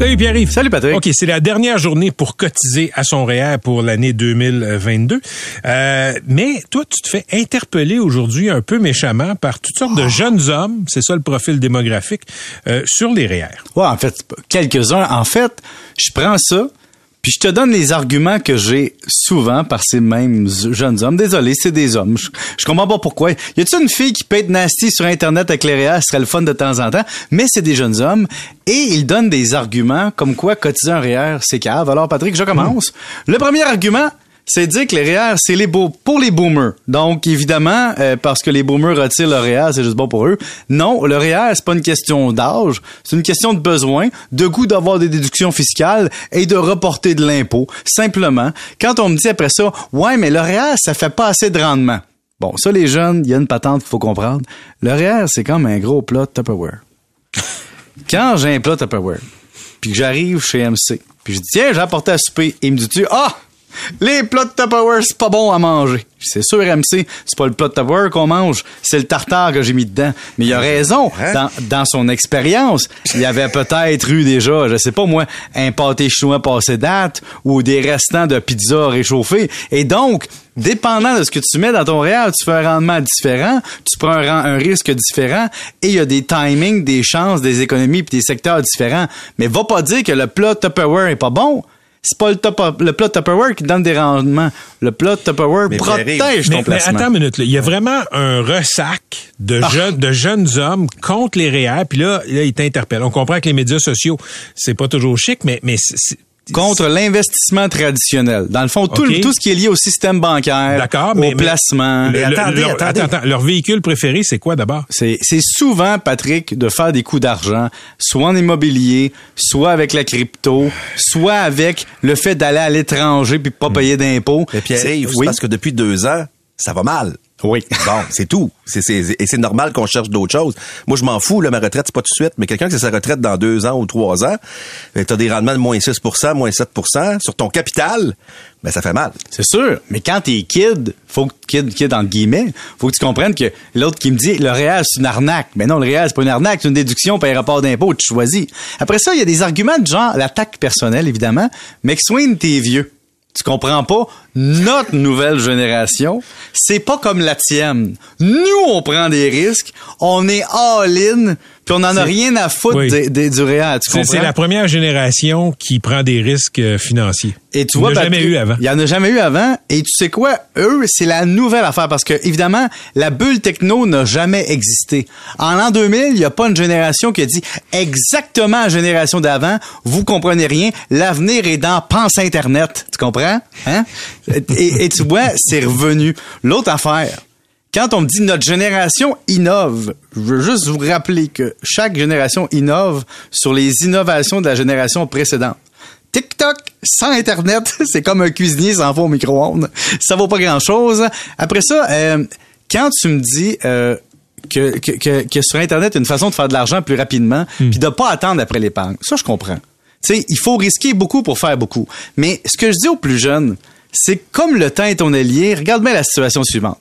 Salut Pierre-Yves. Salut Patrick. OK, c'est la dernière journée pour cotiser à son REER pour l'année 2022. Euh, mais toi, tu te fais interpeller aujourd'hui un peu méchamment par toutes sortes de jeunes hommes, c'est ça le profil démographique, euh, sur les REER. Ouais, en fait, quelques-uns. En fait, je prends ça, puis je te donne les arguments que j'ai souvent par ces mêmes jeunes hommes. Désolé, c'est des hommes. Je, je comprends pas pourquoi. Y a-t-il une fille qui peut être nasty sur Internet avec les? Ce serait le fun de temps en temps. Mais c'est des jeunes hommes. Et ils donnent des arguments comme quoi cotiser un REER, c'est cave. Alors, Patrick, je commence. Le premier argument, c'est dire que les REER, c'est les beaux pour les boomers. Donc, évidemment, euh, parce que les boomers retirent le REER, c'est juste bon pour eux. Non, le REER, c'est pas une question d'âge, c'est une question de besoin, de goût d'avoir des déductions fiscales et de reporter de l'impôt. Simplement, quand on me dit après ça, ouais, mais le REER, ça fait pas assez de rendement. Bon, ça, les jeunes, il y a une patente qu'il faut comprendre. Le REER, c'est comme un gros plat Tupperware. Quand j'ai un plat Tupperware, puis que j'arrive chez MC, puis je dis, tiens, j'ai apporté à souper, et il me dit, ah! Les plats de Tupperware, c'est pas bon à manger. C'est sûr, MC, c'est pas le plat de Tupperware qu'on mange, c'est le tartare que j'ai mis dedans. Mais il a raison. Dans, dans son expérience, il y avait peut-être eu déjà, je sais pas moi, un pâté chinois passé date ou des restants de pizza réchauffés. Et donc, dépendant de ce que tu mets dans ton réel, tu fais un rendement différent, tu prends un, risque différent et il y a des timings, des chances, des économies puis des secteurs différents. Mais va pas dire que le plat Tupperware est pas bon. C'est pas le, top, le plat Tupperware qui donne des rendements. Le plat Tupperware Mais protège ton Mais, mais placement. attends une minute, là. il y a vraiment un ressac de, jeunes, de jeunes hommes contre les REER, puis là, là, ils t'interpellent. On comprend que les médias sociaux, c'est pas toujours chic, mais, mais c'est- c'est- contre l'investissement traditionnel. Dans le fond, tout, le- tout ce qui est lié au système bancaire, D'accord, au mais- mais- placement. Mais le- attendez, leur, attendez. attends, attends, leur véhicule préféré, c'est quoi d'abord? C'est, c'est souvent, Patrick, de faire des coups d'argent, soit en immobilier, soit avec la crypto, soit avec le fait d'aller à l'étranger puis pas payer d'impôts. Mais Pierre-Yves, C'est- c'est oui. parce que depuis deux ans, ça va mal. Oui. Bon, c'est tout. C'est, c'est- et c'est normal qu'on cherche d'autres choses. Moi, je m'en fous, là, ma retraite, c'est pas tout de suite. Mais quelqu'un qui a sa retraite dans deux ans ou trois ans, tu as des rendements de moins 6% moins 7% sur ton capital, ben ça fait mal. C'est sûr, mais quand t'es kid, faut que kid, kid entre guillemets, faut que tu comprennes que l'autre qui me dit le réel c'est une arnaque. Mais non, le réel c'est pas une arnaque, c'est une déduction par rapport d'impôt, tu choisis. Après ça, il y a des arguments de genre l'attaque personnelle évidemment. McSween, t'es vieux. Tu comprends pas? Notre nouvelle génération, c'est pas comme la tienne. Nous, on prend des risques, on est all-in, puis on en a rien à foutre Oui. des- des- du réel. Tu C'est comprends? c'est la première génération qui prend des risques euh, financiers. Et tu Il vois, n'y en a jamais eu avant. Il y en a jamais eu avant. Et tu sais quoi? Eux, c'est la nouvelle affaire parce que, évidemment, la bulle techno n'a jamais existé. En l'an 2000, il n'y a pas une génération qui a dit exactement la génération d'avant, vous comprenez rien, l'avenir est dans Pense Internet. Tu comprends? Hein? Et, et tu vois, c'est revenu. L'autre affaire, quand on me dit notre génération innove, je veux juste vous rappeler que chaque génération innove sur les innovations de la génération précédente. TikTok sans Internet, c'est comme un cuisinier sans fond au micro-ondes. Ça vaut pas grand-chose. Après ça, euh, quand tu me dis euh, que, que, que, que sur Internet, une façon de faire de l'argent plus rapidement, puis de pas attendre après l'épargne, ça, je comprends. Tu sais, il faut risquer beaucoup pour faire beaucoup. Mais ce que je dis aux plus jeunes, c'est que comme le temps est ton allié, regarde bien la situation suivante.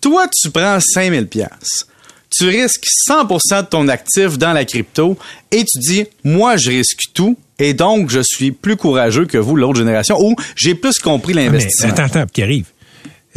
Toi, tu prends 5000 pièces. Tu risques 100% de ton actif dans la crypto et tu dis moi je risque tout et donc je suis plus courageux que vous l'autre génération ou j'ai plus compris Ah, Mais l'investissement. attends, attends, qui arrive.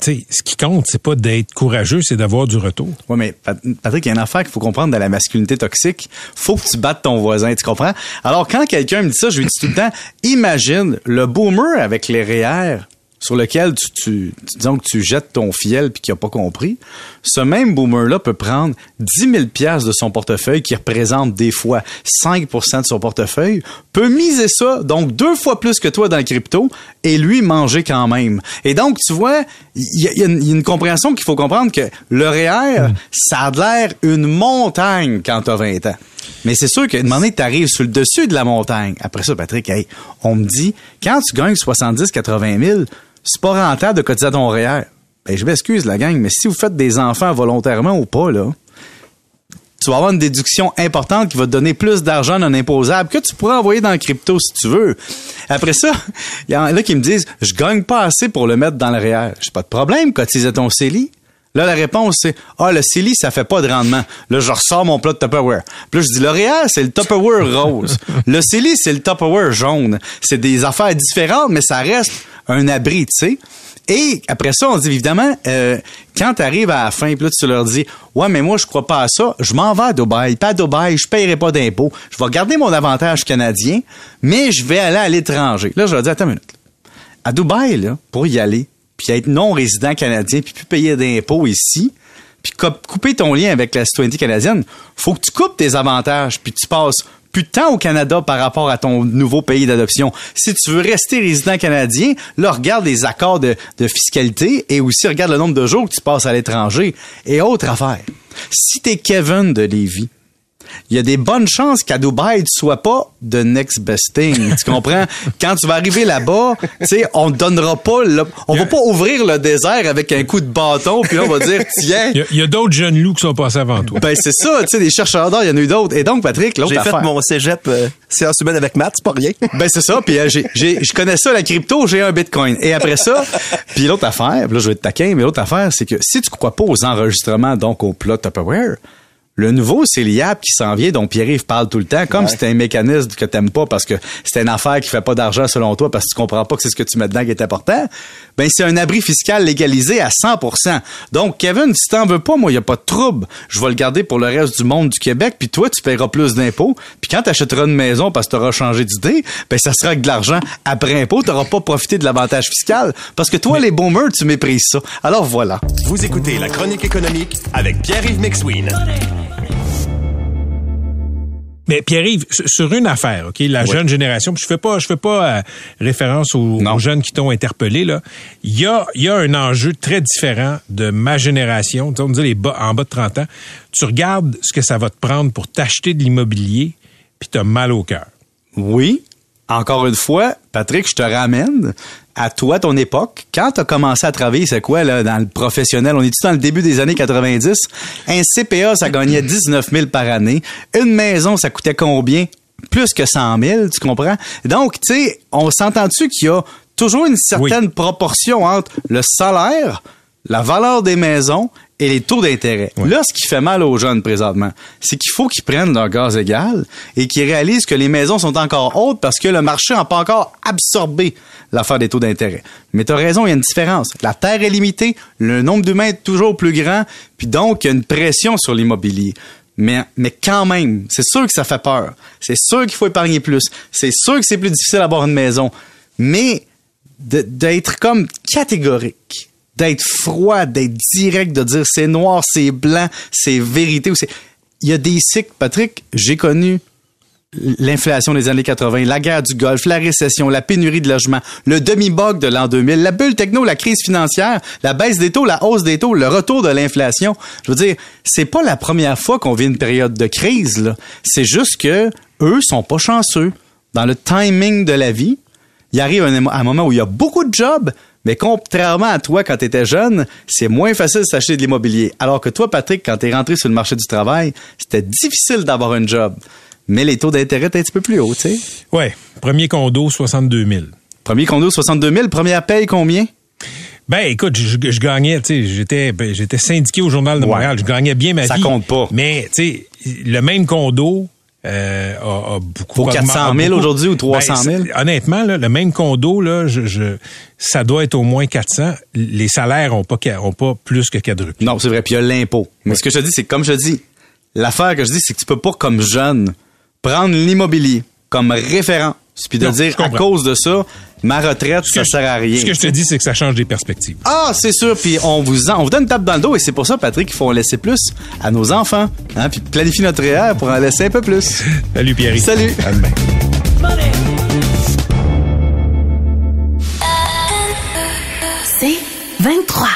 Tu sais, ce qui compte, c'est pas d'être courageux, c'est d'avoir du retour. Oui, mais Pat- Patrick, il y a une affaire qu'il faut comprendre dans la masculinité toxique. Faut que tu battes ton voisin, tu comprends? Alors, quand quelqu'un me dit ça, je lui dis tout le temps, imagine le boomer avec les REER sur lequel tu, tu, tu- disons que tu jettes ton fiel puis qu'il a pas compris. Ce même boomer-là peut prendre 10 000 piastres de son portefeuille qui représente des fois 5% de son portefeuille, peut miser ça, donc deux fois plus que toi dans le crypto et lui manger quand même. Et donc, tu vois, il y, a- il y a une- compréhension qu'il faut comprendre que le REER, ça a l'air une montagne quand t'as 20 ans. Mais c'est sûr qu'à un moment donné, t'arrives sur le dessus de la montagne. Après ça, Patrick, hey, on me dit, quand tu gagnes 70, 80 000, c'est pas rentable de cotiser à ton REER. Ben, je m'excuse, la gang, mais si vous faites des enfants volontairement ou pas, là, tu vas avoir une déduction importante qui va te donner plus d'argent non imposable que tu pourras envoyer dans le crypto si tu veux. Après ça, il y en a là qui me disent, je gagne pas assez pour le mettre dans le REER. J'ai pas de problème, cotise ton CELI. Là, la réponse, c'est Ah, le CELI, ça fait pas de rendement. Là, je ressors mon plat de Tupperware. Puis là, je dis L'Oréal, c'est le Tupperware rose. le CELI, c'est le Tupperware jaune. C'est des affaires différentes, mais ça reste un abri, tu sais. Et après ça, on dit évidemment, euh, quand tu arrives à la fin, puis là, tu leur dis Ouais, mais moi, je crois pas à ça, je m'en vais à Dubaï. Pas à Dubaï, je paierai pas d'impôts. Je vais garder mon avantage canadien, mais je vais aller à l'étranger. Là, je leur dis Attends une minute. À Dubaï, là, pour y aller, puis être non-résident canadien, puis plus payer d'impôts ici, puis couper ton lien avec la citoyenneté canadienne, faut que tu coupes tes avantages, puis tu passes temps au Canada par rapport à ton nouveau pays d'adoption. Si tu veux rester résident canadien, là, regarde les accords de, de fiscalité et aussi regarde le nombre de jours que tu passes à l'étranger. Et autre affaire, si t'es Kevin de Lévis, il y a des bonnes chances qu'à Dubaï, tu sois pas the next best thing. tu comprends? Quand tu vas arriver là-bas, tu sais, on donnera pas on va pas ouvrir le désert avec un coup de bâton puis on va dire, tiens. Il y a, d'autres jeunes loups qui sont passés avant toi. Ben, c'est ça, tu sais, des chercheurs d'or, il y en a eu d'autres. Et donc, Patrick, l'autre J'ai fait mon cégep euh, séance humaine avec maths, c'est pas rien. Ben, c'est ça. Puis, euh, je connais ça, la crypto, j'ai un bitcoin. Et après ça, puis l'autre affaire, là, je vais te taquin, mais l'autre affaire, c'est que si tu crois pas aux enregistrements, donc au plot Tupperware, le nouveau, c'est l'IAP qui s'en vient, dont Pierre-Yves parle tout le temps, comme c'était un mécanisme que t'aimes pas parce que c'est une affaire qui fait pas d'argent selon toi parce que tu comprends pas que c'est ce que tu mets dedans qui est important. Ben, c'est un abri fiscal légalisé à 100%. Donc, Kevin, si t'en veux pas, moi, y a pas de trouble. Je vais le garder pour le reste du monde du Québec, puis toi, tu paieras plus d'impôts. Puis quand t'achèteras une maison parce que t'auras changé d'idée, ben, ça sera avec de l'argent après impôt. T'auras pas profité de l'avantage fiscal parce que toi, les boomers, tu méprises ça. Alors voilà. Vous écoutez La Chronique économique avec Pierre-Yves McSween. Mais Pierre-Yves, sur une affaire, ok, la jeune génération, je fais pas, je fais pas euh, référence aux, jeunes qui t'ont interpellé là. Il y a, il y a un enjeu très différent de ma génération, on dit les bas, en bas de 30 ans. Tu regardes ce que ça va te prendre pour t'acheter de l'immobilier, puis t'as mal au cœur. Oui, encore une fois, Patrick, je te ramène à toi, ton époque. Quand tu as commencé à travailler, c'est quoi, là, dans le professionnel? On est-tu dans le début des années 90? Un CPA, ça gagnait 19 000 par année. Une maison, ça coûtait combien? Plus que 100 000, tu comprends? Donc, tu sais, on s'entend-tu qu'il y a toujours une certaine proportion entre le salaire, la valeur des maisons et les taux d'intérêt. Là, ce qui fait mal aux jeunes présentement, c'est qu'il faut qu'ils prennent leur gaz égal et qu'ils réalisent que les maisons sont encore hautes parce que le marché n'a pas encore absorbé l'affaire des taux d'intérêt. Mais tu as raison, il y a une différence. La terre est limitée, le nombre d'humains est toujours plus grand, puis donc il y a une pression sur l'immobilier. Mais, mais quand même, c'est sûr que ça fait peur. C'est sûr qu'il faut épargner plus. C'est sûr que c'est plus difficile d'avoir une maison. Mais d'être comme catégorique d'être froid, d'être direct, de dire c'est noir, c'est blanc, c'est vérité. Il y a des cycles, Patrick, j'ai connu l'inflation des années 80, la guerre du Golfe, la récession, la pénurie de logements, le demi-bug de l'an 2000, la bulle techno, la crise financière, la baisse des taux, la hausse des taux, le retour de l'inflation. Je veux dire, c'est pas la première fois qu'on vit une période de crise. C'est juste que eux sont pas chanceux. Dans le timing de la vie, il arrive un moment où il y a beaucoup de jobs, mais contrairement à toi, quand tu étais jeune, c'est moins facile de s'acheter de l'immobilier. Alors que toi, Patrick, quand tu es rentré sur le marché du travail, c'était difficile d'avoir un job. Mais les taux d'intérêt étaient un petit peu plus hauts, tu sais. Oui. Premier condo, 62 000. Premier condo, 62 000. Première paye, combien? Ben, écoute, je, gagnais, tu sais, j'étais, ben, j'étais syndiqué au Journal de Montréal. Je gagnais bien ma vie. Ça compte pas. Mais, tu sais, le même condo, euh, a, beaucoup. Pour 400 000 aujourd'hui ou 300 000? Ben, honnêtement, là, le même condo, là, je, je, ça doit être au moins 400. Les salaires ont pas, ont pas plus que quadruplé. Non, c'est vrai. Puis il y a l'impôt. Mais ce que je te dis, c'est comme je dis, l'affaire que je dis, c'est que tu peux pas, comme jeune, prendre l'immobilier comme référent puis de dire à cause de ça, ma retraite, ça sert à rien. Ce que je te dis, c'est que ça change des perspectives. Ah, c'est sûr. Puis on vous on vous donne une tape dans le dos et c'est pour ça, Patrick, qu'il faut en laisser plus à nos enfants. Hein, puis planifier notre REER pour en laisser un peu plus. Salut Pierre. Salut. À demain. C'est 23.